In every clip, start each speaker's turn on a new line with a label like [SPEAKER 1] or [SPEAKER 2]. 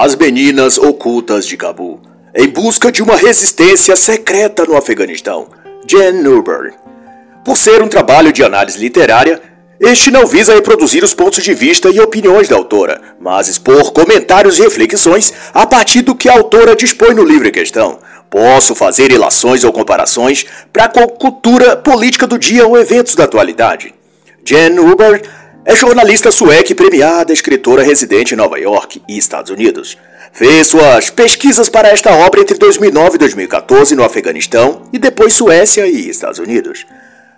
[SPEAKER 1] As meninas ocultas de Cabu, em busca de uma resistência secreta no Afeganistão. Jen Newberg. Por ser um trabalho de análise literária, este não visa reproduzir os pontos de vista e opiniões da autora, mas expor comentários e reflexões a partir do que a autora dispõe no livro em questão. Posso fazer relações ou comparações para a cultura política do dia ou eventos da atualidade. Jen Huber é jornalista sueca e premiada, escritora residente em Nova York e Estados Unidos. Fez suas pesquisas para esta obra entre 2009 e 2014 no Afeganistão e depois Suécia e Estados Unidos.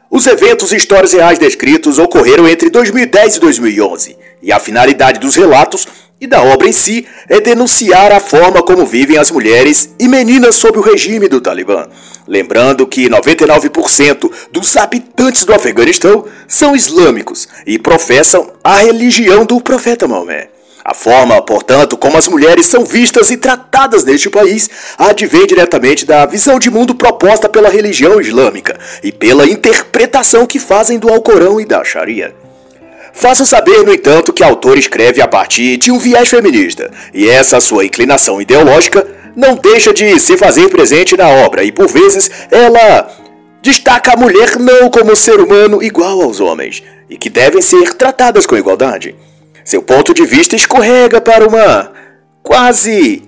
[SPEAKER 1] Os eventos e histórias reais descritos ocorreram entre 2010 e 2011, e a finalidade dos relatos e da obra em si é denunciar a forma como vivem as mulheres e meninas sob o regime do Talibã. Lembrando que 99% dos habitantes do Afeganistão são islâmicos e professam a religião do profeta Maomé. A forma, portanto, como as mulheres são vistas e tratadas neste país advém diretamente da visão de mundo proposta pela religião islâmica e pela interpretação que fazem do Alcorão e da Sharia. Faço saber, no entanto, que a autora escreve a partir de um viés feminista, e essa sua inclinação ideológica não deixa de se fazer presente na obra, e por vezes ela destaca a mulher não como ser humano igual aos homens, e que devem ser tratadas com igualdade. Seu ponto de vista escorrega para uma quase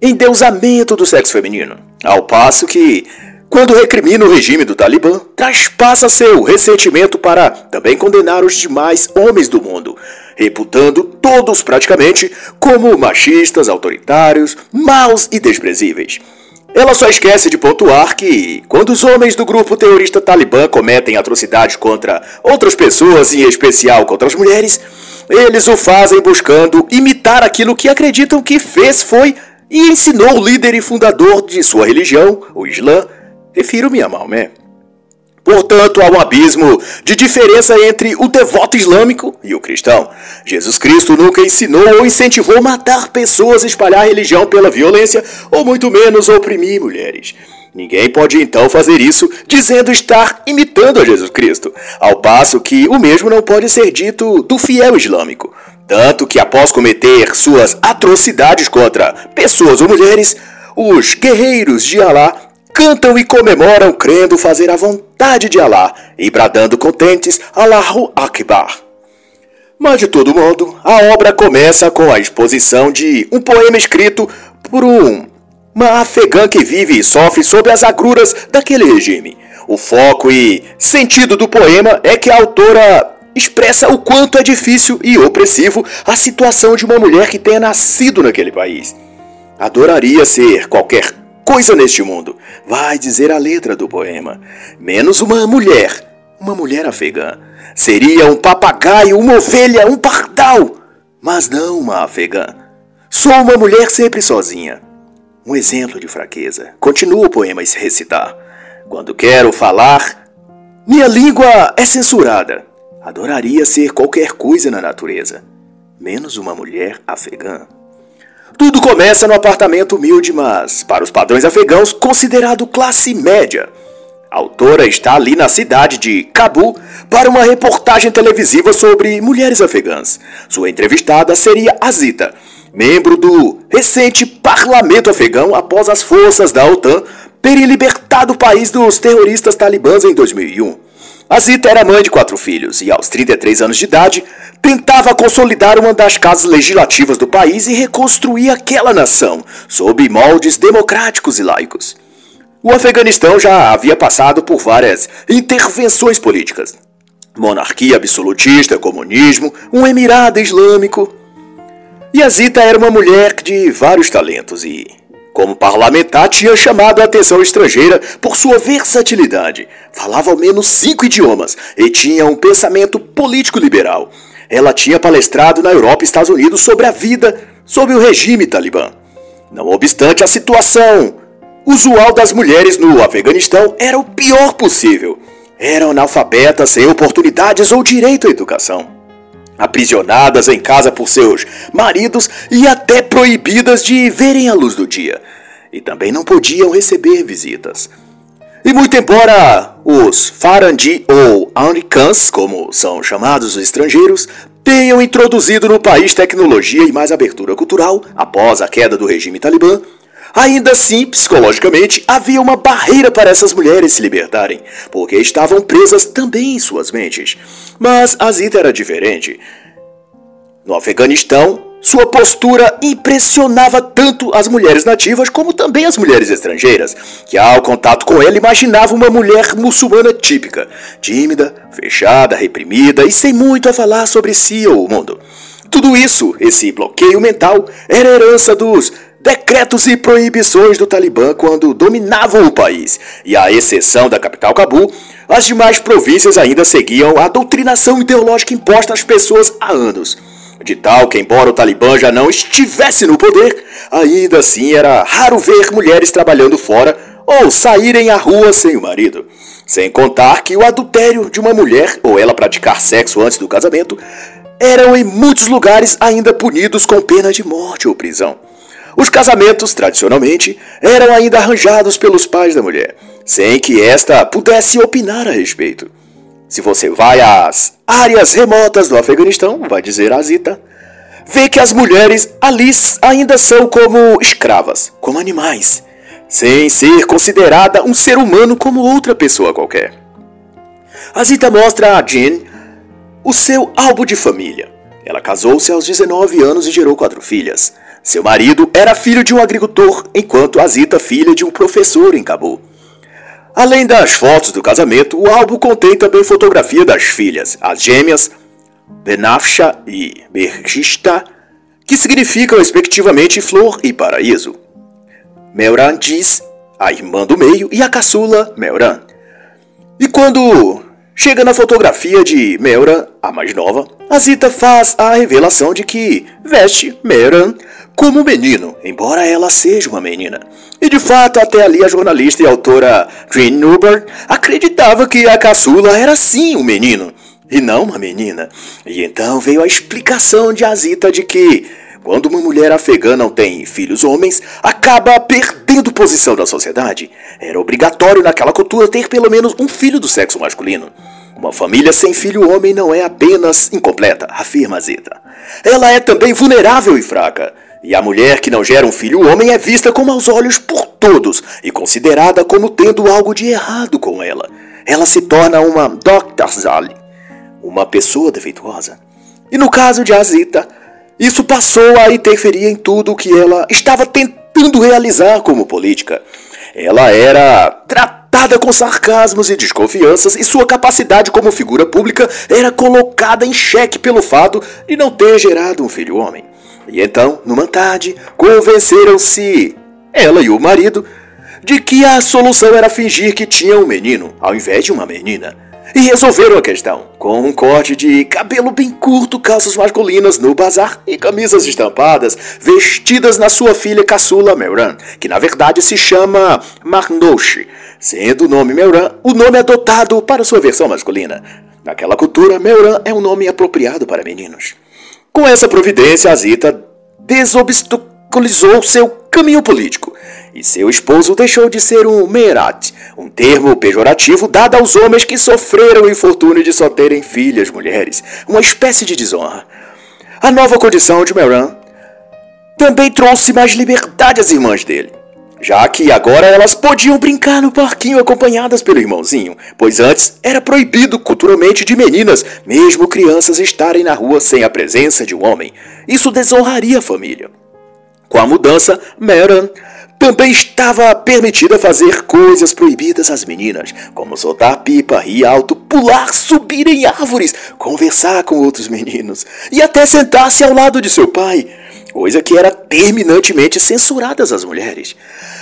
[SPEAKER 1] endeusamento do sexo feminino, ao passo que quando recrimina o regime do Talibã, traspassa seu ressentimento para também condenar os demais homens do mundo, reputando todos praticamente como machistas, autoritários, maus e desprezíveis. Ela só esquece de pontuar que, quando os homens do grupo terrorista Talibã cometem atrocidades contra outras pessoas, em especial contra as mulheres, eles o fazem buscando imitar aquilo que acreditam que fez, foi e ensinou o líder e fundador de sua religião, o Islã, Refiro-me a Maomé. Portanto, há um abismo de diferença entre o devoto islâmico e o cristão. Jesus Cristo nunca ensinou ou incentivou matar pessoas, espalhar religião pela violência, ou muito menos oprimir mulheres. Ninguém pode então fazer isso dizendo estar imitando a Jesus Cristo, ao passo que o mesmo não pode ser dito do fiel islâmico. Tanto que, após cometer suas atrocidades contra pessoas ou mulheres, os guerreiros de Alá cantam e comemoram crendo fazer a vontade de Alá e bradando contentes Allahu Akbar. Mas de todo modo, a obra começa com a exposição de um poema escrito por um, uma afegã que vive e sofre sob as agruras daquele regime. O foco e sentido do poema é que a autora expressa o quanto é difícil e opressivo a situação de uma mulher que tenha nascido naquele país. Adoraria ser qualquer coisa neste mundo, vai dizer a letra do poema. Menos uma mulher, uma mulher afegã. Seria um papagaio, uma ovelha, um pardal, mas não uma afegã. Sou uma mulher sempre sozinha. Um exemplo de fraqueza. Continua o poema a se recitar. Quando quero falar, minha língua é censurada. Adoraria ser qualquer coisa na natureza, menos uma mulher afegã. Tudo começa no apartamento humilde, mas, para os padrões afegãos, considerado classe média. A autora está ali na cidade de Cabul para uma reportagem televisiva sobre mulheres afegãs. Sua entrevistada seria Azita, membro do recente parlamento afegão após as forças da OTAN terem libertado o país dos terroristas talibãs em 2001. Azita era mãe de quatro filhos e, aos 33 anos de idade, tentava consolidar uma das casas legislativas do país e reconstruir aquela nação, sob moldes democráticos e laicos. O Afeganistão já havia passado por várias intervenções políticas. Monarquia absolutista, comunismo, um emirado islâmico. E a Zita era uma mulher de vários talentos e, como parlamentar, tinha chamado a atenção estrangeira por sua versatilidade. Falava ao menos cinco idiomas e tinha um pensamento político liberal ela tinha palestrado na Europa e Estados Unidos sobre a vida sob o regime talibã. Não obstante, a situação usual das mulheres no Afeganistão era o pior possível. Eram analfabetas sem oportunidades ou direito à educação. Aprisionadas em casa por seus maridos e até proibidas de verem a luz do dia. E também não podiam receber visitas. E muito embora os Farandi ou Americans, como são chamados os estrangeiros, tenham introduzido no país tecnologia e mais abertura cultural após a queda do regime talibã, ainda assim, psicologicamente, havia uma barreira para essas mulheres se libertarem, porque estavam presas também em suas mentes. Mas a Zita era diferente. No Afeganistão, sua postura impressionava tanto as mulheres nativas como também as mulheres estrangeiras, que ao contato com ela imaginavam uma mulher muçulmana típica, tímida, fechada, reprimida e sem muito a falar sobre si ou o mundo. Tudo isso, esse bloqueio mental, era herança dos decretos e proibições do Talibã quando dominavam o país, e à exceção da capital Cabul, as demais províncias ainda seguiam a doutrinação ideológica imposta às pessoas há anos. De tal que, embora o Talibã já não estivesse no poder, ainda assim era raro ver mulheres trabalhando fora ou saírem à rua sem o marido. Sem contar que o adultério de uma mulher ou ela praticar sexo antes do casamento eram em muitos lugares ainda punidos com pena de morte ou prisão. Os casamentos, tradicionalmente, eram ainda arranjados pelos pais da mulher, sem que esta pudesse opinar a respeito. Se você vai às áreas remotas do Afeganistão, vai dizer a Zita, vê que as mulheres ali ainda são como escravas, como animais, sem ser considerada um ser humano como outra pessoa qualquer. A Zita mostra a Jean o seu álbum de família. Ela casou-se aos 19 anos e gerou quatro filhas. Seu marido era filho de um agricultor, enquanto a Zita filha de um professor em Cabul. Além das fotos do casamento, o álbum contém também fotografia das filhas, as gêmeas Benafsha e Bergista, que significam respectivamente flor e paraíso. Melran diz a irmã do meio e a caçula Melran. E quando chega na fotografia de Melran, a mais nova, a Zita faz a revelação de que veste Melran como menino, embora ela seja uma menina. E de fato, até ali a jornalista e autora Jane Newburn acreditava que a caçula era sim um menino, e não uma menina. E então veio a explicação de Azita de que, quando uma mulher afegã não tem filhos homens, acaba perdendo posição na sociedade. Era obrigatório naquela cultura ter pelo menos um filho do sexo masculino. Uma família sem filho homem não é apenas incompleta, afirma Azita. Ela é também vulnerável e fraca. E a mulher que não gera um filho homem é vista com maus olhos por todos e considerada como tendo algo de errado com ela. Ela se torna uma Doktarzali, uma pessoa defeituosa. E no caso de Azita, isso passou a interferir em tudo o que ela estava tentando realizar como política. Ela era tratada com sarcasmos e desconfianças, e sua capacidade como figura pública era colocada em xeque pelo fato de não ter gerado um filho homem. E então, numa tarde, convenceram-se, ela e o marido, de que a solução era fingir que tinha um menino, ao invés de uma menina. E resolveram a questão, com um corte de cabelo bem curto, calças masculinas no bazar e camisas estampadas, vestidas na sua filha caçula Melran, que na verdade se chama Marnouche, sendo o nome Melran o nome adotado para sua versão masculina. Naquela cultura, Melran é um nome apropriado para meninos. Com essa providência, Azita desobstaculizou seu caminho político e seu esposo deixou de ser um merat, um termo pejorativo dado aos homens que sofreram o infortúnio de só terem filhas mulheres, uma espécie de desonra. A nova condição de Meran também trouxe mais liberdade às irmãs dele já que agora elas podiam brincar no parquinho acompanhadas pelo irmãozinho, pois antes era proibido culturalmente de meninas, mesmo crianças, estarem na rua sem a presença de um homem. Isso desonraria a família. Com a mudança, Meran também estava permitida fazer coisas proibidas às meninas, como soltar pipa, rir alto, pular, subir em árvores, conversar com outros meninos e até sentar-se ao lado de seu pai coisa que era terminantemente censurada às mulheres.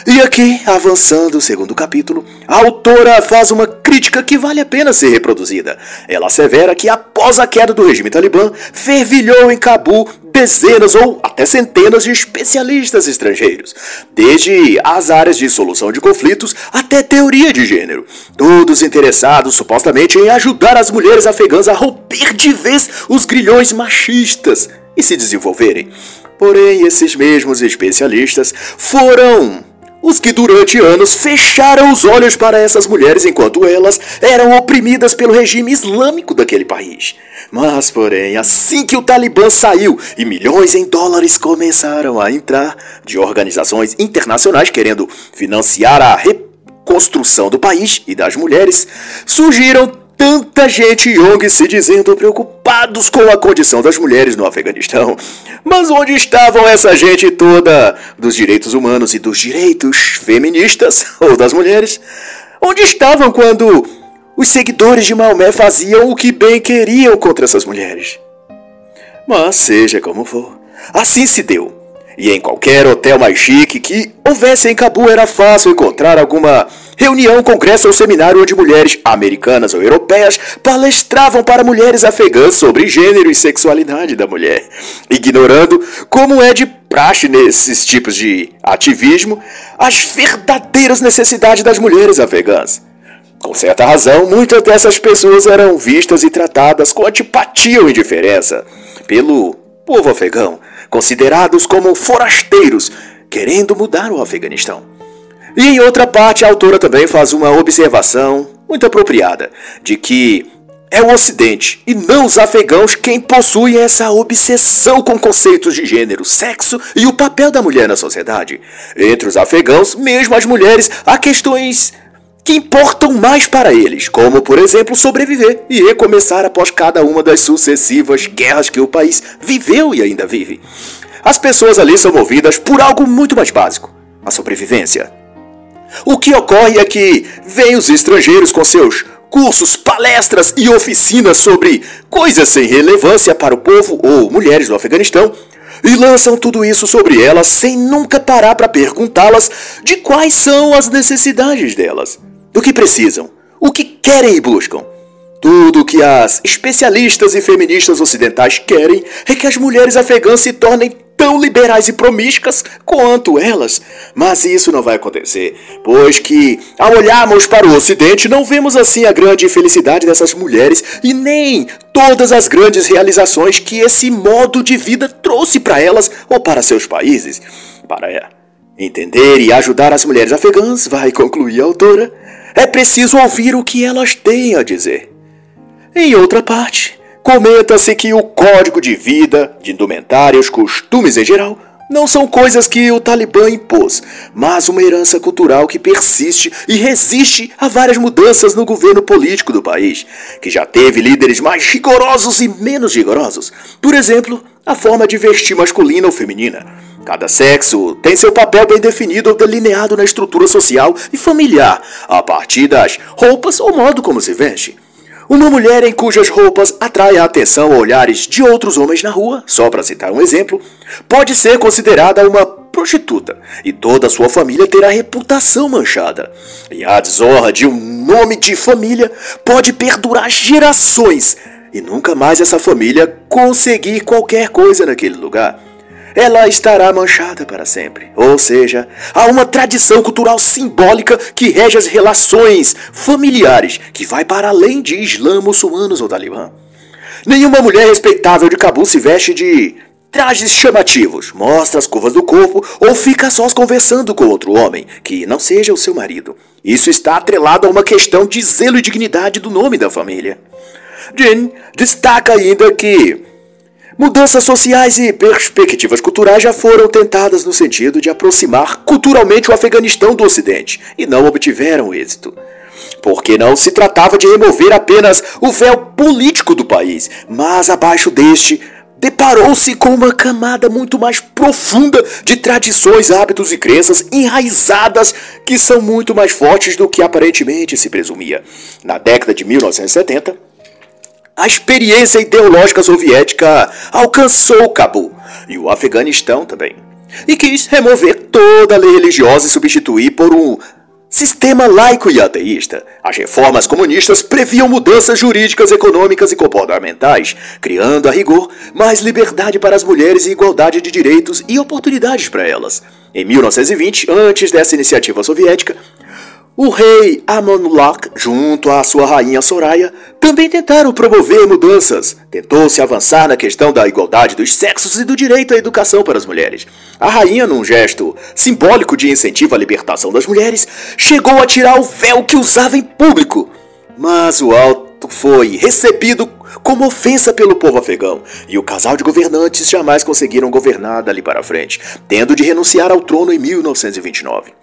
[SPEAKER 1] E aqui, avançando o segundo capítulo, a autora faz uma crítica que vale a pena ser reproduzida. Ela assevera que após a queda do regime talibã, fervilhou em Cabul dezenas ou até centenas de especialistas estrangeiros, desde as áreas de solução de conflitos até teoria de gênero, todos interessados supostamente em ajudar as mulheres afegãs a romper de vez os grilhões machistas e se desenvolverem. Porém, esses mesmos especialistas foram os que durante anos fecharam os olhos para essas mulheres enquanto elas eram oprimidas pelo regime islâmico daquele país. Mas, porém, assim que o Talibã saiu e milhões em dólares começaram a entrar de organizações internacionais querendo financiar a reconstrução do país e das mulheres, surgiram tanta gente ONGs se dizendo preocupados com a condição das mulheres no Afeganistão. Mas onde estavam essa gente toda dos direitos humanos e dos direitos feministas ou das mulheres? Onde estavam quando os seguidores de Maomé faziam o que bem queriam contra essas mulheres? Mas seja como for, assim se deu. E em qualquer hotel mais chique que houvesse em Cabu era fácil encontrar alguma reunião, congresso ou seminário onde mulheres americanas ou europeias palestravam para mulheres afegãs sobre gênero e sexualidade da mulher, ignorando, como é de praxe nesses tipos de ativismo, as verdadeiras necessidades das mulheres afegãs. Com certa razão, muitas dessas pessoas eram vistas e tratadas com antipatia ou indiferença pelo povo afegão, considerados como forasteiros, querendo mudar o Afeganistão. E em outra parte, a autora também faz uma observação muito apropriada de que é o Ocidente e não os afegãos quem possuem essa obsessão com conceitos de gênero, sexo e o papel da mulher na sociedade. Entre os afegãos, mesmo as mulheres, há questões que importam mais para eles, como, por exemplo, sobreviver e recomeçar após cada uma das sucessivas guerras que o país viveu e ainda vive. As pessoas ali são movidas por algo muito mais básico: a sobrevivência. O que ocorre é que vêm os estrangeiros com seus cursos, palestras e oficinas sobre coisas sem relevância para o povo ou mulheres do Afeganistão e lançam tudo isso sobre elas sem nunca parar para perguntá-las de quais são as necessidades delas, do que precisam, o que querem e buscam. Tudo o que as especialistas e feministas ocidentais querem é que as mulheres afegãs se tornem tão liberais e promíscuas quanto elas. Mas isso não vai acontecer, pois que, ao olharmos para o Ocidente, não vemos assim a grande felicidade dessas mulheres e nem todas as grandes realizações que esse modo de vida trouxe para elas ou para seus países. Para entender e ajudar as mulheres afegãs, vai concluir a autora, é preciso ouvir o que elas têm a dizer. Em outra parte, Comenta-se que o código de vida, de indumentária e os costumes em geral não são coisas que o Talibã impôs, mas uma herança cultural que persiste e resiste a várias mudanças no governo político do país, que já teve líderes mais rigorosos e menos rigorosos. Por exemplo, a forma de vestir masculina ou feminina. Cada sexo tem seu papel bem definido ou delineado na estrutura social e familiar, a partir das roupas ou modo como se veste. Uma mulher em cujas roupas atrai a atenção ou olhares de outros homens na rua, só para citar um exemplo, pode ser considerada uma prostituta e toda a sua família terá reputação manchada. E a desonra de um nome de família pode perdurar gerações e nunca mais essa família conseguir qualquer coisa naquele lugar ela estará manchada para sempre. Ou seja, há uma tradição cultural simbólica que rege as relações familiares, que vai para além de Islã, muçulmanos ou Talibã. Nenhuma mulher respeitável de Cabul se veste de trajes chamativos, mostra as curvas do corpo ou fica sós conversando com outro homem, que não seja o seu marido. Isso está atrelado a uma questão de zelo e dignidade do nome da família. Jean destaca ainda que Mudanças sociais e perspectivas culturais já foram tentadas no sentido de aproximar culturalmente o Afeganistão do Ocidente e não obtiveram êxito. Porque não se tratava de remover apenas o véu político do país, mas abaixo deste deparou-se com uma camada muito mais profunda de tradições, hábitos e crenças enraizadas que são muito mais fortes do que aparentemente se presumia. Na década de 1970, a experiência ideológica soviética alcançou Cabul e o Afeganistão também, e quis remover toda a lei religiosa e substituir por um sistema laico e ateísta. As reformas comunistas previam mudanças jurídicas, econômicas e comportamentais, criando a rigor mais liberdade para as mulheres e igualdade de direitos e oportunidades para elas. Em 1920, antes dessa iniciativa soviética, O rei Amonulak, junto à sua rainha Soraya, também tentaram promover mudanças. Tentou-se avançar na questão da igualdade dos sexos e do direito à educação para as mulheres. A rainha, num gesto simbólico de incentivo à libertação das mulheres, chegou a tirar o véu que usava em público. Mas o alto foi recebido como ofensa pelo povo afegão, e o casal de governantes jamais conseguiram governar dali para frente, tendo de renunciar ao trono em 1929.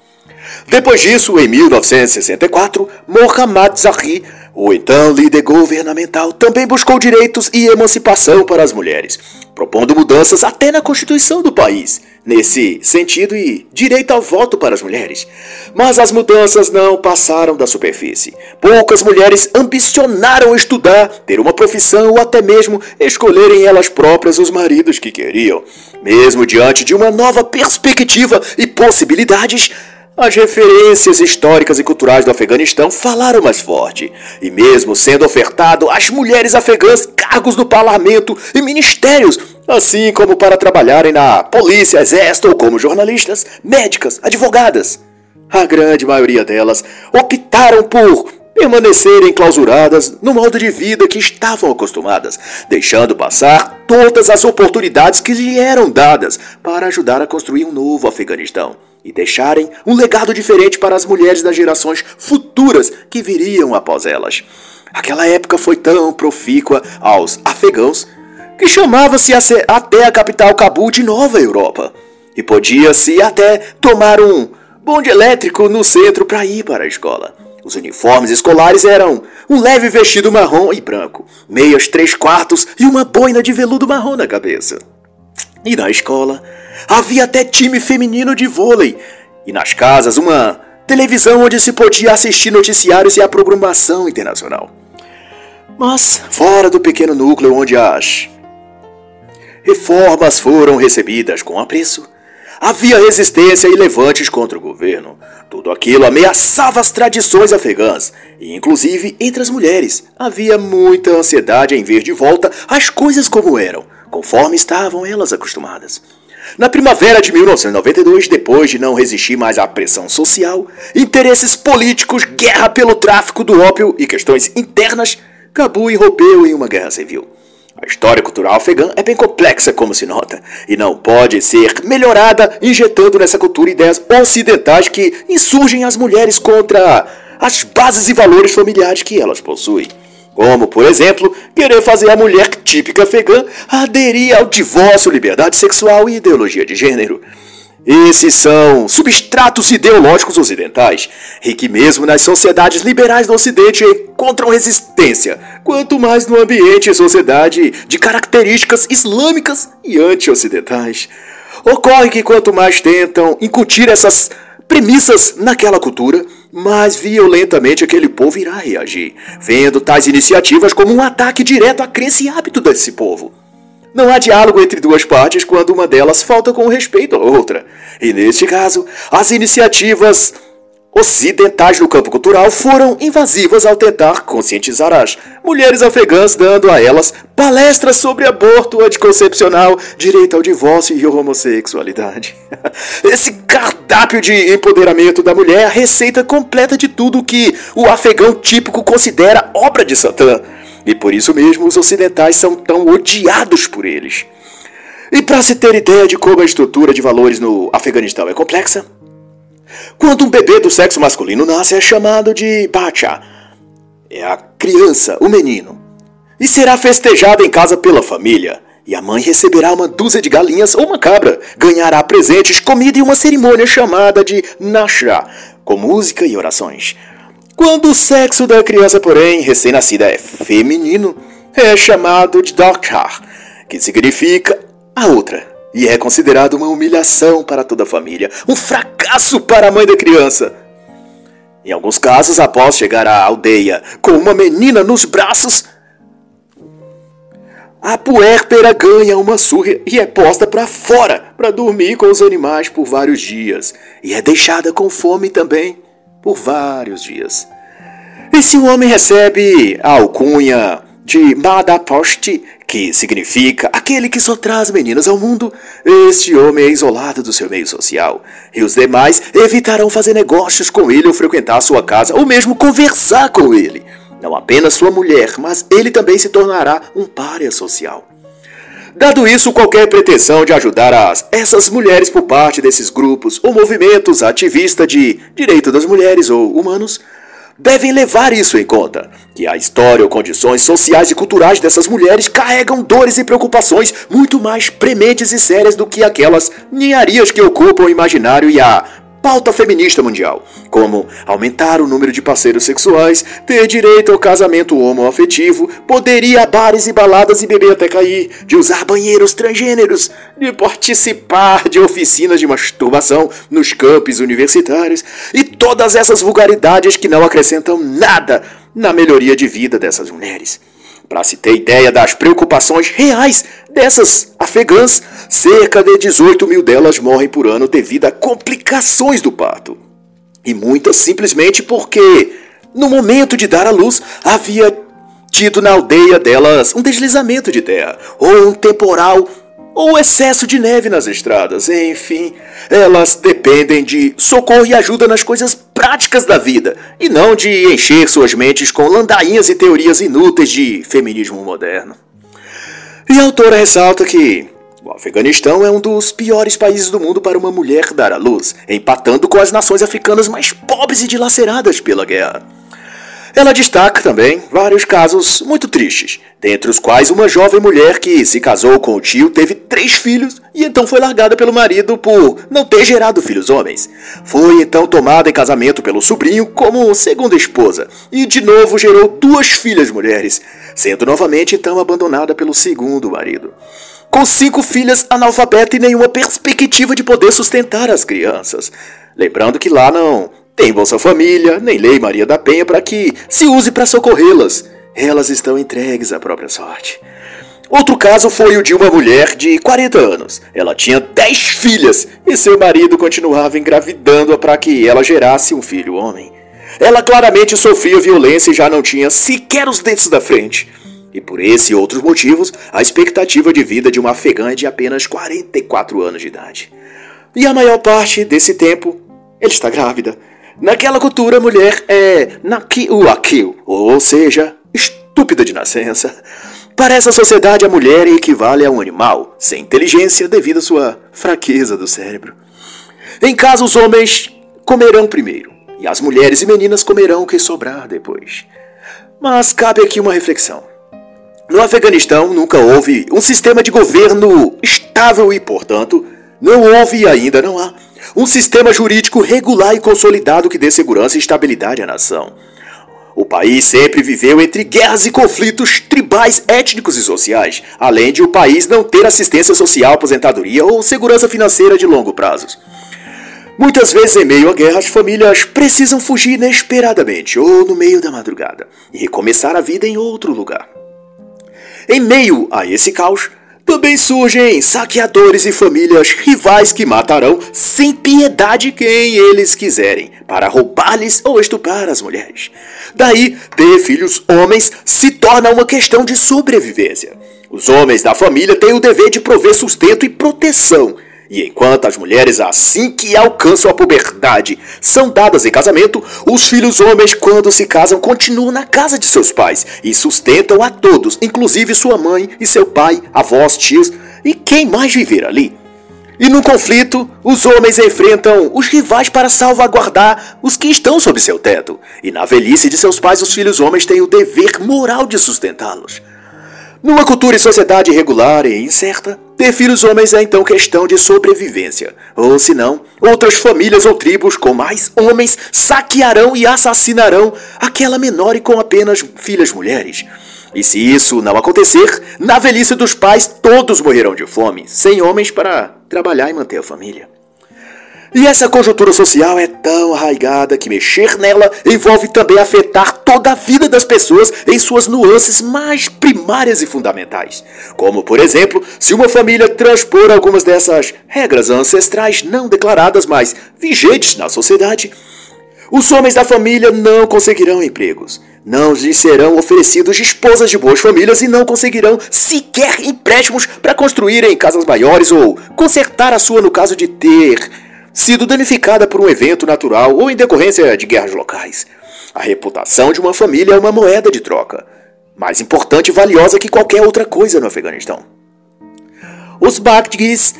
[SPEAKER 1] Depois disso, em 1964, Mohammad Zahri, o então líder governamental, também buscou direitos e emancipação para as mulheres, propondo mudanças até na Constituição do país, nesse sentido e direito ao voto para as mulheres. Mas as mudanças não passaram da superfície. Poucas mulheres ambicionaram estudar, ter uma profissão ou até mesmo escolherem elas próprias os maridos que queriam. Mesmo diante de uma nova perspectiva e possibilidades, as referências históricas e culturais do Afeganistão falaram mais forte, e mesmo sendo ofertado às mulheres afegãs cargos no parlamento e ministérios, assim como para trabalharem na polícia, exército ou como jornalistas, médicas, advogadas. A grande maioria delas optaram por permanecerem clausuradas no modo de vida que estavam acostumadas, deixando passar todas as oportunidades que lhe eram dadas para ajudar a construir um novo Afeganistão e deixarem um legado diferente para as mulheres das gerações futuras que viriam após elas. Aquela época foi tão profícua aos afegãos que chamava-se até a capital Cabul de Nova Europa e podia-se até tomar um bonde elétrico no centro para ir para a escola. Os uniformes escolares eram um leve vestido marrom e branco, meias três quartos e uma boina de veludo marrom na cabeça. E na escola havia até time feminino de vôlei, e nas casas uma televisão onde se podia assistir noticiários e a programação internacional. Mas fora do pequeno núcleo onde as reformas foram recebidas com apreço, havia resistência e levantes contra o governo. Tudo aquilo ameaçava as tradições afegãs, e inclusive entre as mulheres havia muita ansiedade em ver de volta as coisas como eram, conforme estavam elas acostumadas. Na primavera de 1992, depois de não resistir mais à pressão social, interesses políticos, guerra pelo tráfico do ópio e questões internas, Cabul irrompeu em uma guerra civil. A história cultural afegã é bem complexa, como se nota, e não pode ser melhorada injetando nessa cultura ideias ocidentais que insurgem as mulheres contra as bases e valores familiares que elas possuem. Como, por exemplo, querer fazer a mulher típica afegã aderir ao divórcio, liberdade sexual e ideologia de gênero. Esses são substratos ideológicos ocidentais e que, mesmo nas sociedades liberais do Ocidente, encontram resistência, quanto mais no ambiente e sociedade de características islâmicas e anti-ocidentais. Ocorre que, quanto mais tentam incutir essas premissas naquela cultura, mais violentamente aquele povo irá reagir, vendo tais iniciativas como um ataque direto à crença e hábito desse povo. Não há diálogo entre duas partes quando uma delas falta com respeito à outra. E neste caso, as iniciativas ocidentais no campo cultural foram invasivas ao tentar conscientizar as mulheres afegãs, dando a elas palestras sobre aborto anticoncepcional, direito ao divórcio e homossexualidade. Esse cardápio de empoderamento da mulher é a receita completa de tudo que o afegão típico considera obra de Satã. E por isso mesmo os ocidentais são tão odiados por eles. E para se ter ideia de como a estrutura de valores no Afeganistão é complexa, quando um bebê do sexo masculino nasce, é chamado de Bacha. É a criança, o menino. E será festejado em casa pela família. E a mãe receberá uma dúzia de galinhas ou uma cabra. Ganhará presentes, comida e uma cerimônia chamada de Nashra, com música e orações. Quando o sexo da criança, porém, recém-nascida é feminino, é chamado de Dakhar, que significa a outra e é considerado uma humilhação para toda a família, um fracasso para a mãe da criança. Em alguns casos, após chegar à aldeia com uma menina nos braços, a puérpera ganha uma surra e é posta para fora para dormir com os animais por vários dias e é deixada com fome também por vários dias. E se o homem recebe a alcunha de Madaposti, que significa aquele que só traz meninas ao mundo, este homem é isolado do seu meio social, e os demais evitarão fazer negócios com ele ou frequentar sua casa, ou mesmo conversar com ele. Não apenas sua mulher, mas ele também se tornará um párea social. Dado isso, qualquer pretensão de ajudar as, essas mulheres por parte desses grupos ou movimentos ativistas de direito das mulheres ou humanos devem levar isso em conta, que a história ou condições sociais e culturais dessas mulheres carregam dores e preocupações muito mais prementes e sérias do que aquelas ninharias que ocupam o imaginário e a pauta feminista mundial, como aumentar o número de parceiros sexuais, ter direito ao casamento homoafetivo, poder ir a bares e baladas e beber até cair, de usar banheiros transgêneros, de participar de oficinas de masturbação nos campos universitários e todas essas vulgaridades que não acrescentam nada na melhoria de vida dessas mulheres. Para se ter ideia das preocupações reais dessas afegãs, cerca de 18 mil delas morrem por ano devido a complicações do parto. E muitas simplesmente porque, no momento de dar à luz, havia tido na aldeia delas um deslizamento de terra ou um temporal ou excesso de neve nas estradas. Enfim, elas dependem de socorro e ajuda nas coisas práticas da vida e não de encher suas mentes com landainhas e teorias inúteis de feminismo moderno. E a autora ressalta que o Afeganistão é um dos piores países do mundo para uma mulher dar à luz, empatando com as nações africanas mais pobres e dilaceradas pela guerra. Ela destaca também vários casos muito tristes, dentre os quais uma jovem mulher que se casou com o tio teve três filhos e então foi largada pelo marido por não ter gerado filhos homens. Foi então tomada em casamento pelo sobrinho como segunda esposa e de novo gerou duas filhas mulheres, sendo novamente então abandonada pelo segundo marido. Com cinco filhas analfabetas e nenhuma perspectiva de poder sustentar as crianças. Lembrando que lá não tem Bolsa Família, nem Lei Maria da Penha para que se use para socorrê-las. Elas estão entregues à própria sorte. Outro caso foi o de uma mulher de 40 anos. Ela tinha 10 filhas e seu marido continuava engravidando-a para que ela gerasse um filho homem. Ela claramente sofria violência e já não tinha sequer os dentes da frente. E por esse e outros motivos, a expectativa de vida de uma afegã é de apenas 44 anos de idade. E a maior parte desse tempo, ela está grávida. Naquela cultura, a mulher é nakiuakil, ou seja, estúpida de nascença. Para essa sociedade, a mulher equivale a um animal, sem inteligência devido à sua fraqueza do cérebro. Em casa, os homens comerão primeiro, e as mulheres e meninas comerão o que sobrar depois. Mas cabe aqui uma reflexão. No Afeganistão nunca houve um sistema de governo estável e, portanto, não houve e ainda não há um sistema jurídico regular e consolidado que dê segurança e estabilidade à nação. O país sempre viveu entre guerras e conflitos tribais, étnicos e sociais, além de o país não ter assistência social, aposentadoria ou segurança financeira de longo prazo. Muitas vezes, em meio à guerra, as famílias precisam fugir inesperadamente ou no meio da madrugada e recomeçar a vida em outro lugar. Em meio a esse caos, também surgem saqueadores e famílias rivais que matarão sem piedade quem eles quiserem, para roubar-lhes ou estuprar as mulheres. Daí, ter filhos homens se torna uma questão de sobrevivência. Os homens da família têm o dever de prover sustento e proteção, e enquanto as mulheres, assim que alcançam a puberdade, são dadas em casamento, os filhos homens, quando se casam, continuam na casa de seus pais e sustentam a todos, inclusive sua mãe e seu pai, avós, tios e quem mais viver ali. E no conflito, os homens enfrentam os rivais para salvaguardar os que estão sob seu teto. E na velhice de seus pais, os filhos homens têm o dever moral de sustentá-los. Numa cultura e sociedade irregular e incerta, ter filhos homens é então questão de sobrevivência. Ou senão, outras famílias ou tribos com mais homens saquearão e assassinarão aquela menor e com apenas filhas mulheres. E se isso não acontecer, na velhice dos pais todos morrerão de fome, sem homens para trabalhar e manter a família. E essa conjuntura social é tão arraigada que mexer nela envolve também afetar toda a vida das pessoas em suas nuances mais primárias e fundamentais. Como, por exemplo, se uma família transpor algumas dessas regras ancestrais não declaradas, mas vigentes na sociedade, os homens da família não conseguirão empregos, não lhes serão oferecidos esposas de boas famílias e não conseguirão sequer empréstimos para construírem casas maiores ou consertar a sua no caso de ter sido danificada por um evento natural ou em decorrência de guerras locais. A reputação de uma família é uma moeda de troca, mais importante e valiosa que qualquer outra coisa no Afeganistão. Os Bagdis,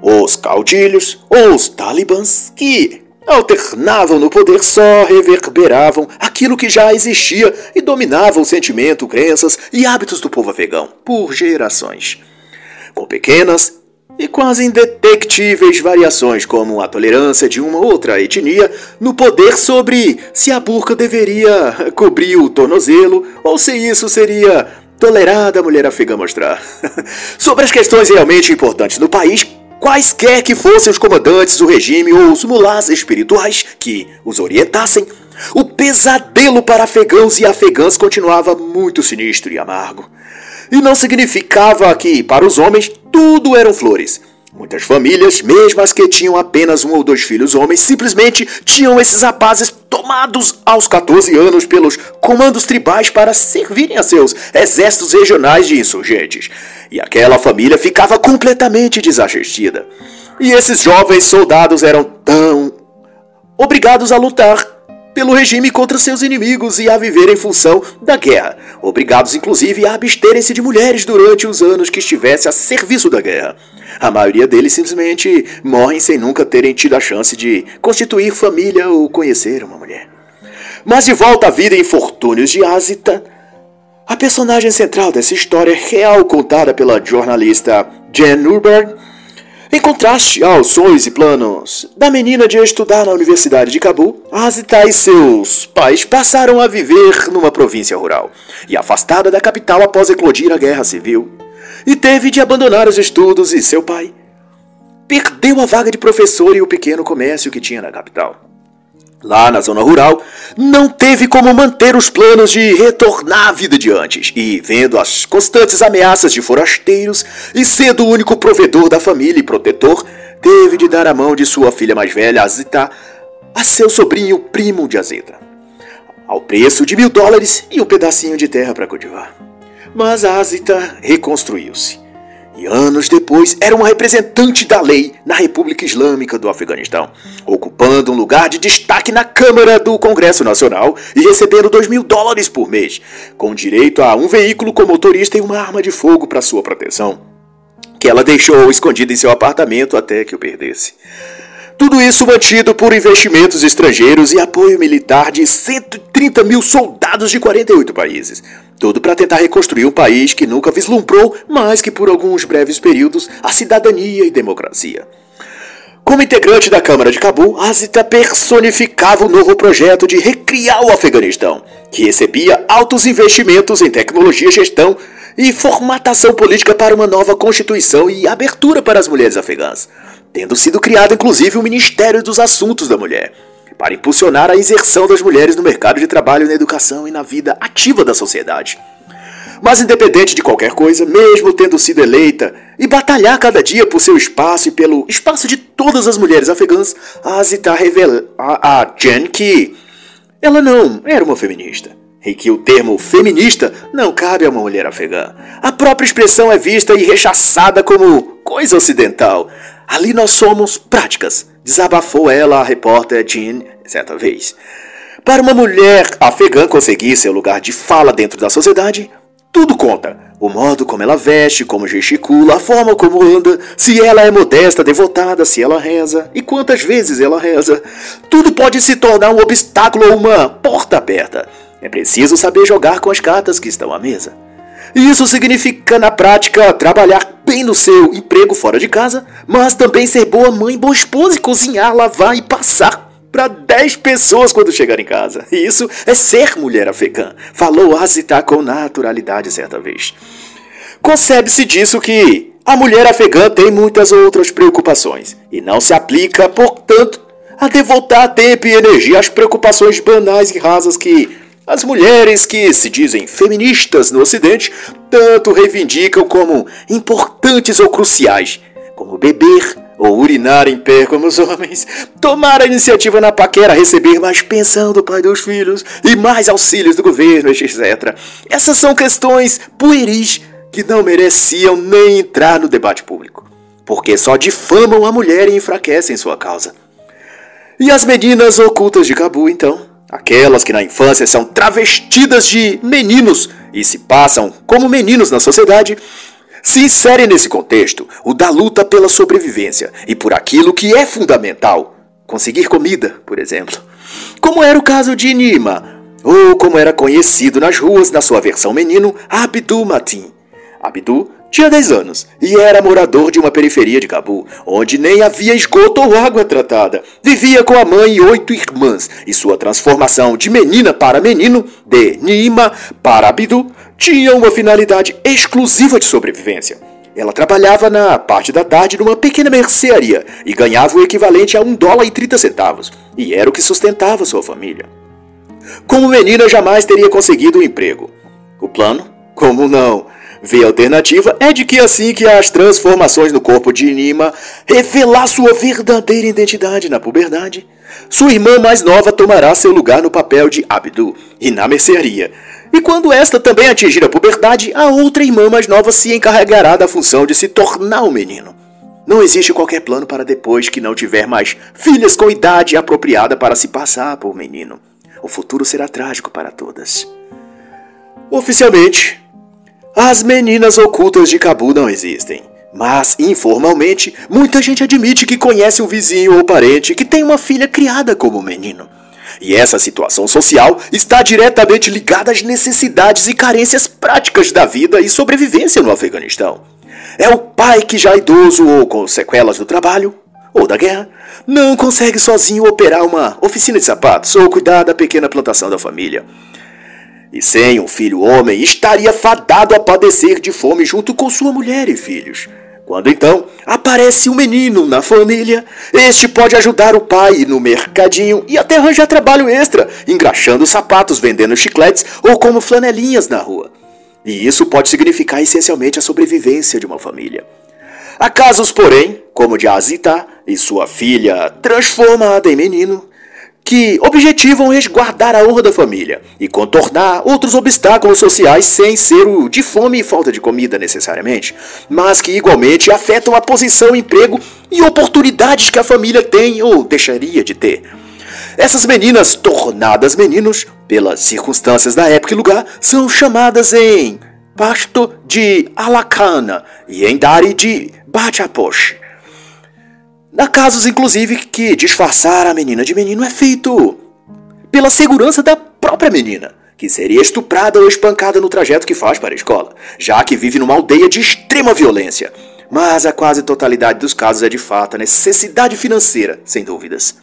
[SPEAKER 1] os caudilhos ou os talibãs, que alternavam no poder, só reverberavam aquilo que já existia e dominava o sentimento, crenças e hábitos do povo afegão por gerações. Com pequenas e quase indetectíveis variações, como a tolerância de uma outra etnia no poder sobre se a burca deveria cobrir o tornozelo ou se isso seria tolerada a mulher afegã mostrar. sobre as questões realmente importantes no país, quaisquer que fossem os comandantes do regime ou os mulás espirituais que os orientassem, o pesadelo para afegãos e afegãs continuava muito sinistro e amargo. E não significava que, para os homens, tudo eram flores. Muitas famílias, mesmo as que tinham apenas um ou dois filhos homens, simplesmente tinham esses rapazes tomados aos 14 anos pelos comandos tribais para servirem a seus exércitos regionais de insurgentes. E aquela família ficava completamente desassistida. E esses jovens soldados eram tão obrigados a lutar pelo regime contra seus inimigos e a viver em função da guerra, obrigados inclusive a absterem-se de mulheres durante os anos que estivesse a serviço da guerra. A maioria deles simplesmente morrem sem nunca terem tido a chance de constituir família ou conhecer uma mulher. Mas de volta à vida e infortúnios de Azita, a personagem central dessa história real contada pela jornalista Jen Nurberg em contraste aos sonhos e planos da menina de estudar na Universidade de Cabul, Azita e seus pais passaram a viver numa província rural e afastada da capital após eclodir a guerra civil. E teve de abandonar os estudos e seu pai perdeu a vaga de professor e o pequeno comércio que tinha na capital lá na zona rural, não teve como manter os planos de retornar à vida de antes. E, vendo as constantes ameaças de forasteiros e sendo o único provedor da família e protetor, teve de dar a mão de sua filha mais velha, Azita, a seu sobrinho primo de Azita, ao preço de mil dólares e um pedacinho de terra para cultivar. Mas Azita reconstruiu-se e anos depois era uma representante da lei na República Islâmica do Afeganistão, ocupando um lugar de destaque na Câmara do Congresso Nacional e recebendo 2 mil dólares por mês, com direito a um veículo com motorista e uma arma de fogo para sua proteção, que ela deixou escondida em seu apartamento até que o perdesse. Tudo isso mantido por investimentos estrangeiros e apoio militar de 130 mil soldados de 48 países, tudo para tentar reconstruir um país que nunca vislumbrou, mais que por alguns breves períodos, a cidadania e democracia. Como integrante da Câmara de Cabul, Azita personificava o novo projeto de recriar o Afeganistão, que recebia altos investimentos em tecnologia, gestão e formatação política para uma nova constituição e abertura para as mulheres afegãs, tendo sido criado inclusive o Ministério dos Assuntos da Mulher para impulsionar a inserção das mulheres no mercado de trabalho, na educação e na vida ativa da sociedade. Mas, independente de qualquer coisa, mesmo tendo sido eleita e batalhar cada dia por seu espaço e pelo espaço de todas as mulheres afegãs, a Azita revela a, a Jen que ela não era uma feminista e que o termo feminista não cabe a uma mulher afegã. A própria expressão é vista e rechaçada como coisa ocidental. Ali nós somos práticas, desabafou ela a repórter Jean certa vez. Para uma mulher afegã conseguir seu lugar de fala dentro da sociedade, tudo conta. O modo como ela veste, como gesticula, a forma como anda, se ela é modesta, devotada, se ela reza e quantas vezes ela reza. Tudo pode se tornar um obstáculo ou uma porta aberta. É preciso saber jogar com as cartas que estão à mesa. Isso significa, na prática, trabalhar bem no seu emprego fora de casa, mas também ser boa mãe, boa esposa e cozinhar, lavar e passar para 10 pessoas quando chegar em casa. Isso é ser mulher afegã, falou Azita com naturalidade certa vez. Concebe-se disso que a mulher afegã tem muitas outras preocupações e não se aplica, portanto, a devotar tempo e energia às preocupações banais e rasas que as mulheres que se dizem feministas no Ocidente tanto reivindicam como importantes ou cruciais, como beber, ou urinar em pé como os homens, tomar a iniciativa na paquera, receber mais pensão do pai dos filhos e mais auxílios do governo, etc. Essas são questões pueris que não mereciam nem entrar no debate público, porque só difamam a mulher e enfraquecem sua causa. E as meninas ocultas de Cabu, então? Aquelas que na infância são travestidas de meninos e se passam como meninos na sociedade, se insere nesse contexto o da luta pela sobrevivência e por aquilo que é fundamental, conseguir comida, por exemplo. Como era o caso de Nima, ou como era conhecido nas ruas na sua versão menino, Abdu Matin. Abdu tinha 10 anos e era morador de uma periferia de Cabu, onde nem havia esgoto ou água tratada. Vivia com a mãe e oito irmãs, e sua transformação de menina para menino, de Nima para Abdu, tinha uma finalidade exclusiva de sobrevivência. Ela trabalhava na parte da tarde numa pequena mercearia e ganhava o equivalente a um dólar e 30 centavos, e era o que sustentava sua família. Como menina, jamais teria conseguido um emprego. O plano? Como não? V alternativa é de que assim que as transformações no corpo de Nima revelar sua verdadeira identidade na puberdade, sua irmã mais nova tomará seu lugar no papel de Abdu e na mercearia. E quando esta também atingir a puberdade, a outra irmã mais nova se encarregará da função de se tornar um menino. Não existe qualquer plano para depois que não tiver mais filhas com idade apropriada para se passar por menino. O futuro será trágico para todas. Oficialmente, as meninas ocultas de Cabu não existem. Mas, informalmente, muita gente admite que conhece um vizinho ou parente que tem uma filha criada como menino. E essa situação social está diretamente ligada às necessidades e carências práticas da vida e sobrevivência no Afeganistão. É o pai que, já idoso ou com sequelas do trabalho ou da guerra, não consegue sozinho operar uma oficina de sapatos ou cuidar da pequena plantação da família. E sem um filho homem, estaria fadado a padecer de fome junto com sua mulher e filhos. Quando então aparece um menino na família, este pode ajudar o pai no mercadinho e até arranjar trabalho extra, engraxando sapatos, vendendo chicletes ou como flanelinhas na rua. E isso pode significar essencialmente a sobrevivência de uma família. Há casos, porém, como de Azita e sua filha transformada em menino, que objetivam resguardar a honra da família e contornar outros obstáculos sociais sem ser o de fome e falta de comida necessariamente, mas que igualmente afetam a posição, emprego e oportunidades que a família tem ou deixaria de ter. Essas meninas, tornadas meninos pelas circunstâncias da época e lugar, são chamadas em Pasto de Alacana e em Dari de Bachaposh. Há casos, inclusive, que disfarçar a menina de menino é feito pela segurança da própria menina, que seria estuprada ou espancada no trajeto que faz para a escola, já que vive numa aldeia de extrema violência. Mas a quase totalidade dos casos é de fato a necessidade financeira, sem dúvidas.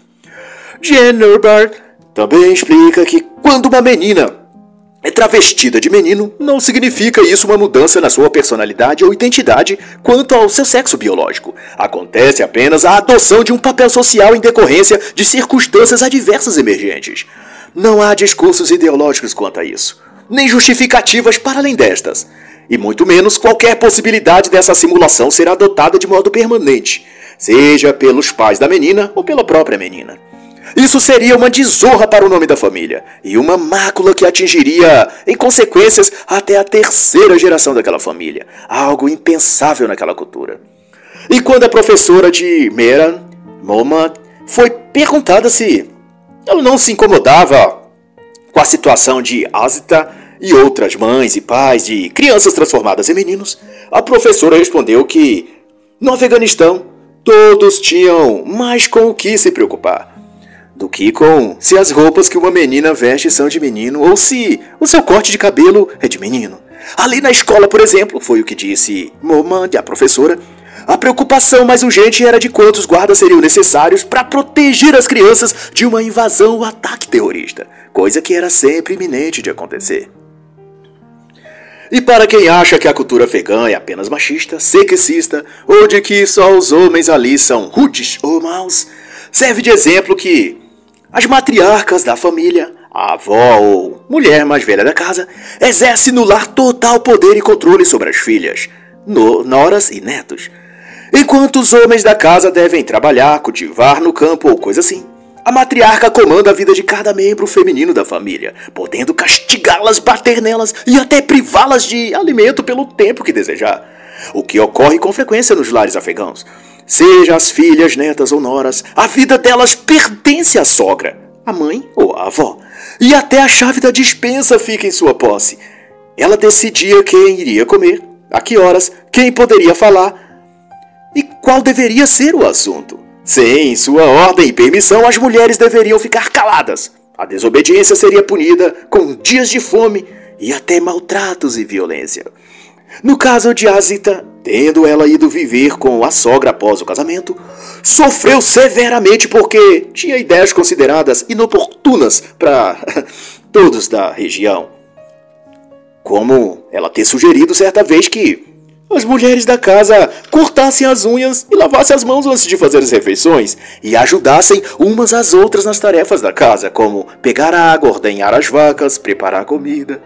[SPEAKER 1] Jen Herbert também explica que quando uma menina é travestida de menino, não significa isso uma mudança na sua personalidade ou identidade quanto ao seu sexo biológico. Acontece apenas a adoção de um papel social em decorrência de circunstâncias adversas emergentes. Não há discursos ideológicos quanto a isso, nem justificativas para além destas, e muito menos qualquer possibilidade dessa simulação ser adotada de modo permanente, seja pelos pais da menina ou pela própria menina. Isso seria uma desonra para o nome da família e uma mácula que atingiria, em consequências, até a terceira geração daquela família, algo impensável naquela cultura. E quando a professora de Meran, Momad, foi perguntada se ela não se incomodava com a situação de Azita e outras mães e pais de crianças transformadas em meninos, a professora respondeu que no Afeganistão todos tinham mais com o que se preocupar do que com se as roupas que uma menina veste são de menino ou se o seu corte de cabelo é de menino. Ali na escola, por exemplo, foi o que disse Momand, a professora, a preocupação mais urgente era de quantos guardas seriam necessários para proteger as crianças de uma invasão ou ataque terrorista, coisa que era sempre iminente de acontecer. E para quem acha que a cultura afegã é apenas machista, sexista, ou de que só os homens ali são rudes ou maus, serve de exemplo que as matriarcas da família, a avó ou mulher mais velha da casa, exerce no lar total poder e controle sobre as filhas, no, noras e netos. Enquanto os homens da casa devem trabalhar, cultivar no campo ou coisa assim, a matriarca comanda a vida de cada membro feminino da família, podendo castigá-las, bater nelas e até privá-las de alimento pelo tempo que desejar. O que ocorre com frequência nos lares afegãos. Seja as filhas, netas ou noras, a vida delas pertence à sogra, a mãe ou a avó, e até a chave da dispensa fica em sua posse. Ela decidia quem iria comer, a que horas, quem poderia falar e qual deveria ser o assunto. Sem sua ordem e permissão, as mulheres deveriam ficar caladas. A desobediência seria punida com dias de fome e até maltratos e violência. No caso de Azita, tendo ela ido viver com a sogra após o casamento, sofreu severamente porque tinha ideias consideradas inoportunas para todos da região. Como ela ter sugerido certa vez que as mulheres da casa cortassem as unhas e lavassem as mãos antes de fazer as refeições e ajudassem umas às outras nas tarefas da casa, como pegar água, ordenhar as vacas, preparar comida.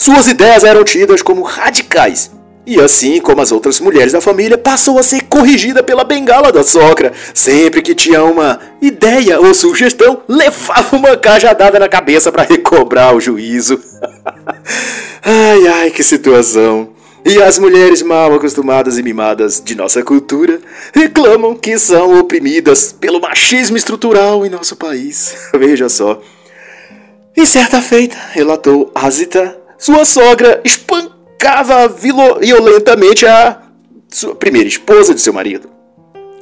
[SPEAKER 1] Suas ideias eram tidas como radicais. E assim como as outras mulheres da família, passou a ser corrigida pela bengala da sogra. Sempre que tinha uma ideia ou sugestão, levava uma cajadada na cabeça para recobrar o juízo. ai, ai, que situação. E as mulheres mal acostumadas e mimadas de nossa cultura reclamam que são oprimidas pelo machismo estrutural em nosso país. Veja só. Em certa feita, relatou Azita, sua sogra espancava violentamente a sua primeira esposa de seu marido.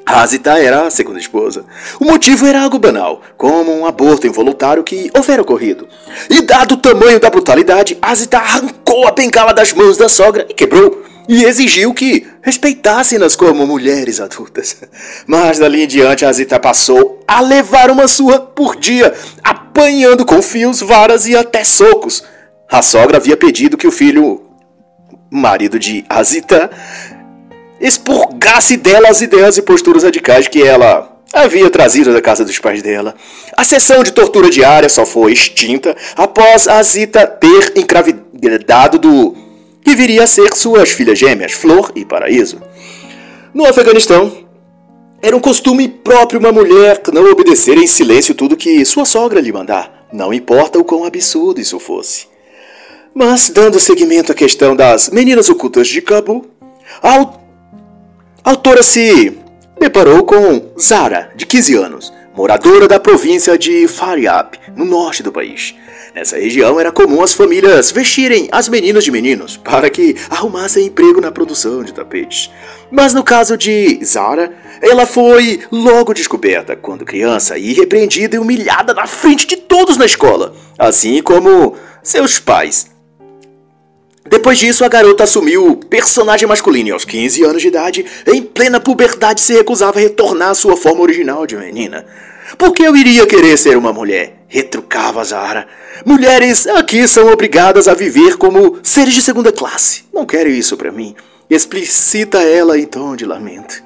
[SPEAKER 1] Azita era a segunda esposa. O motivo era algo banal, como um aborto involuntário que houvera ocorrido. E dado o tamanho da brutalidade, Azita arrancou a bengala das mãos da sogra e quebrou, e exigiu que respeitassem-nas como mulheres adultas. Mas dali em diante, Azita passou a levar uma surra por dia, apanhando com fios, varas e até socos. A sogra havia pedido que o filho, marido de Azita, expurgasse dela as ideias e posturas radicais que ela havia trazido da casa dos pais dela. A sessão de tortura diária só foi extinta após a Zita ter engravidado do que viria a ser suas filhas gêmeas, Flor e Paraíso. No Afeganistão, era um costume próprio uma mulher não obedecer em silêncio tudo que sua sogra lhe mandar, não importa o quão absurdo isso fosse. Mas, dando seguimento à questão das meninas ocultas de Cabo, a autora se deparou com Zara, de 15 anos, moradora da província de Faryab, no norte do país. Nessa região era comum as famílias vestirem as meninas de meninos para que arrumassem emprego na produção de tapetes. Mas no caso de Zara, ela foi logo descoberta quando criança e repreendida e humilhada na frente de todos na escola, assim como seus pais, depois disso, a garota assumiu o personagem masculino e aos 15 anos de idade, em plena puberdade, se recusava a retornar à sua forma original de menina. Por que eu iria querer ser uma mulher? Retrucava Zara. Mulheres aqui são obrigadas a viver como seres de segunda classe. Não quero isso para mim. Explicita ela em tom de lamento.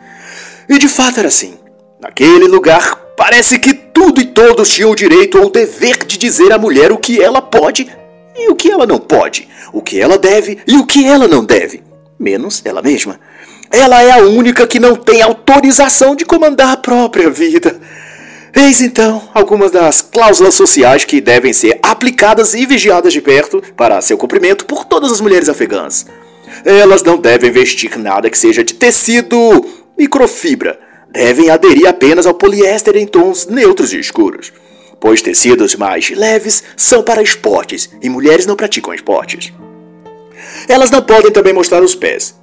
[SPEAKER 1] E de fato era assim. Naquele lugar, parece que tudo e todos tinham o direito ou o dever de dizer à mulher o que ela pode e o que ela não pode, o que ela deve e o que ela não deve, menos ela mesma. Ela é a única que não tem autorização de comandar a própria vida. Eis então algumas das cláusulas sociais que devem ser aplicadas e vigiadas de perto para seu cumprimento por todas as mulheres afegãs. Elas não devem vestir nada que seja de tecido microfibra. Devem aderir apenas ao poliéster em tons neutros e escuros pois tecidos mais leves são para esportes e mulheres não praticam esportes. Elas não podem também mostrar os pés.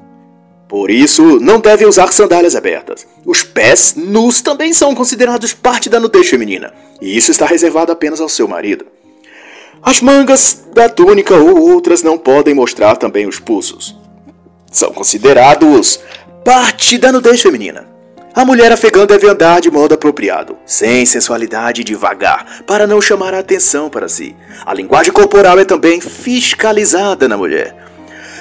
[SPEAKER 1] Por isso, não devem usar sandálias abertas. Os pés nus também são considerados parte da nudez feminina, e isso está reservado apenas ao seu marido. As mangas da túnica ou outras não podem mostrar também os pulsos. São considerados parte da nudez feminina. A mulher afegã deve andar de modo apropriado, sem sensualidade e devagar, para não chamar a atenção para si. A linguagem corporal é também fiscalizada na mulher.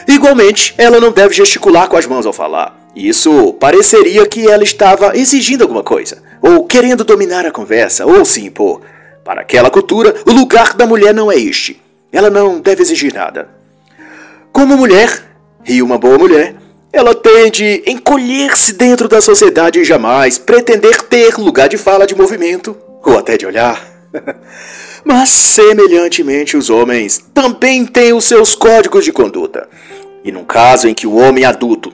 [SPEAKER 1] Igualmente, ela não deve gesticular com as mãos ao falar. Isso pareceria que ela estava exigindo alguma coisa, ou querendo dominar a conversa, ou se impor. Para aquela cultura, o lugar da mulher não é este. Ela não deve exigir nada. Como mulher, e uma boa mulher, ela tem de encolher-se dentro da sociedade e jamais pretender ter lugar de fala, de movimento ou até de olhar. Mas, semelhantemente, os homens também têm os seus códigos de conduta. E num caso em que o homem adulto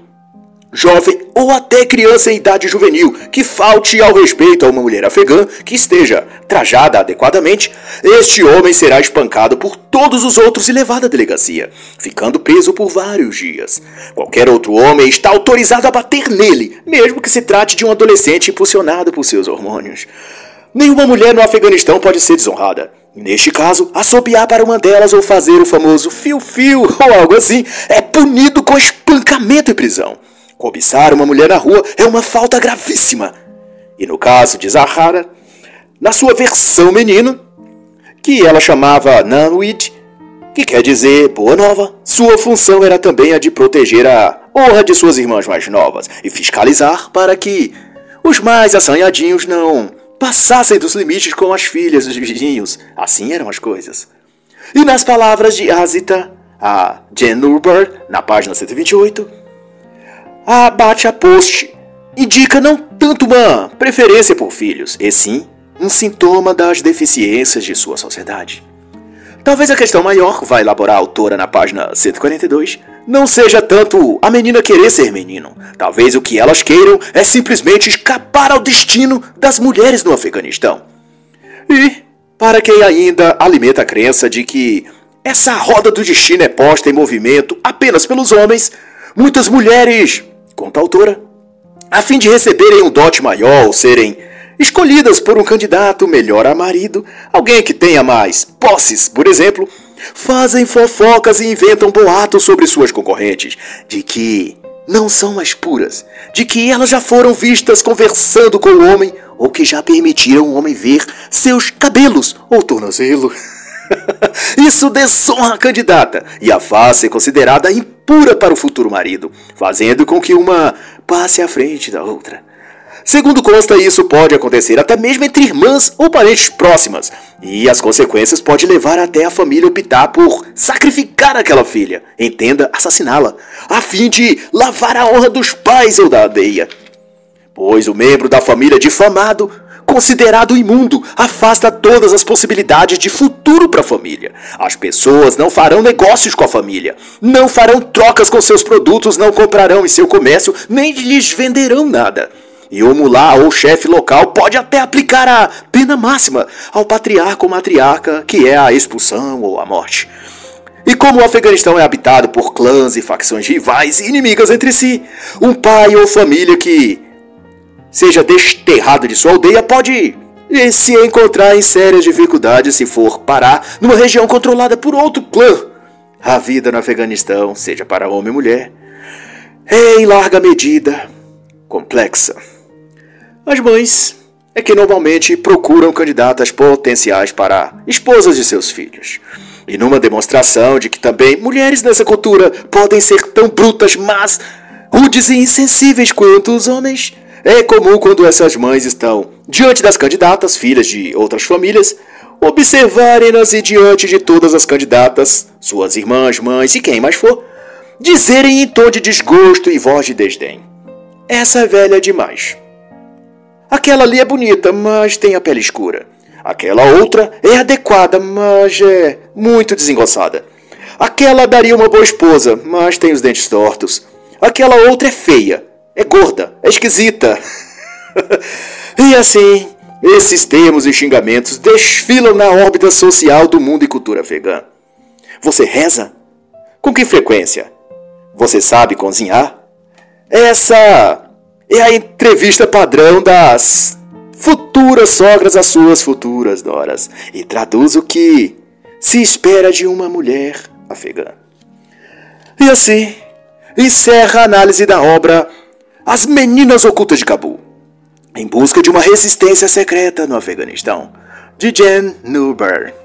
[SPEAKER 1] jovem ou até criança em idade juvenil que falte ao respeito a uma mulher afegã que esteja trajada adequadamente, este homem será espancado por todos os outros e levado à delegacia, ficando preso por vários dias. Qualquer outro homem está autorizado a bater nele, mesmo que se trate de um adolescente impulsionado por seus hormônios. Nenhuma mulher no Afeganistão pode ser desonrada. Neste caso, assobiar para uma delas ou fazer o famoso fio-fio ou algo assim é punido com espancamento e prisão. Cobiçar uma mulher na rua é uma falta gravíssima. E no caso de Zahara, na sua versão menino, que ela chamava Nanwid, que quer dizer boa nova, sua função era também a de proteger a honra de suas irmãs mais novas e fiscalizar para que os mais assanhadinhos não passassem dos limites com as filhas dos vizinhos. Assim eram as coisas. E nas palavras de Azita, a Jen Urber, na página 128, a Batia Post indica não tanto uma preferência por filhos, e sim um sintoma das deficiências de sua sociedade. Talvez a questão maior, vai elaborar a autora na página 142, não seja tanto a menina querer ser menino. Talvez o que elas queiram é simplesmente escapar ao destino das mulheres no Afeganistão. E, para quem ainda alimenta a crença de que essa roda do destino é posta em movimento apenas pelos homens, muitas mulheres conta a autora, a fim de receberem um dote maior ou serem escolhidas por um candidato melhor a marido, alguém que tenha mais posses, por exemplo, fazem fofocas e inventam boatos sobre suas concorrentes, de que não são mais puras, de que elas já foram vistas conversando com o homem ou que já permitiram o homem ver seus cabelos ou tornozelo. Isso desonra a candidata e a faz ser considerada impura para o futuro marido, fazendo com que uma passe à frente da outra. Segundo consta, isso pode acontecer até mesmo entre irmãs ou parentes próximas, e as consequências podem levar até a família optar por sacrificar aquela filha, entenda, assassiná-la, a fim de lavar a honra dos pais ou da aldeia. Pois o membro da família difamado considerado imundo, afasta todas as possibilidades de futuro para a família. As pessoas não farão negócios com a família, não farão trocas com seus produtos, não comprarão em seu comércio, nem lhes venderão nada. E o mulá ou chefe local pode até aplicar a pena máxima ao patriarca ou matriarca, que é a expulsão ou a morte. E como o Afeganistão é habitado por clãs e facções rivais e inimigas entre si, um pai ou família que seja desterrado de sua aldeia, pode se encontrar em sérias dificuldades se for parar numa região controlada por outro clã. A vida no Afeganistão, seja para homem ou mulher, é em larga medida complexa. As mães é que normalmente procuram candidatas potenciais para esposas de seus filhos. E numa demonstração de que também mulheres nessa cultura podem ser tão brutas, mas rudes e insensíveis quanto os homens, é comum quando essas mães estão diante das candidatas, filhas de outras famílias, observarem-nas e diante de todas as candidatas, suas irmãs, mães e quem mais for, dizerem em tom de desgosto e voz de desdém: Essa é velha demais. Aquela ali é bonita, mas tem a pele escura. Aquela outra é adequada, mas é muito desengonçada. Aquela daria uma boa esposa, mas tem os dentes tortos. Aquela outra é feia, é gorda, é esquisita. e assim, esses termos e xingamentos desfilam na órbita social do mundo e cultura afegã. Você reza? Com que frequência? Você sabe cozinhar? Essa é a entrevista padrão das futuras sogras às suas futuras noras e traduz o que se espera de uma mulher afegã. E assim, encerra a análise da obra as Meninas Ocultas de Cabul, em busca de uma resistência secreta no Afeganistão, de Jen Newberg.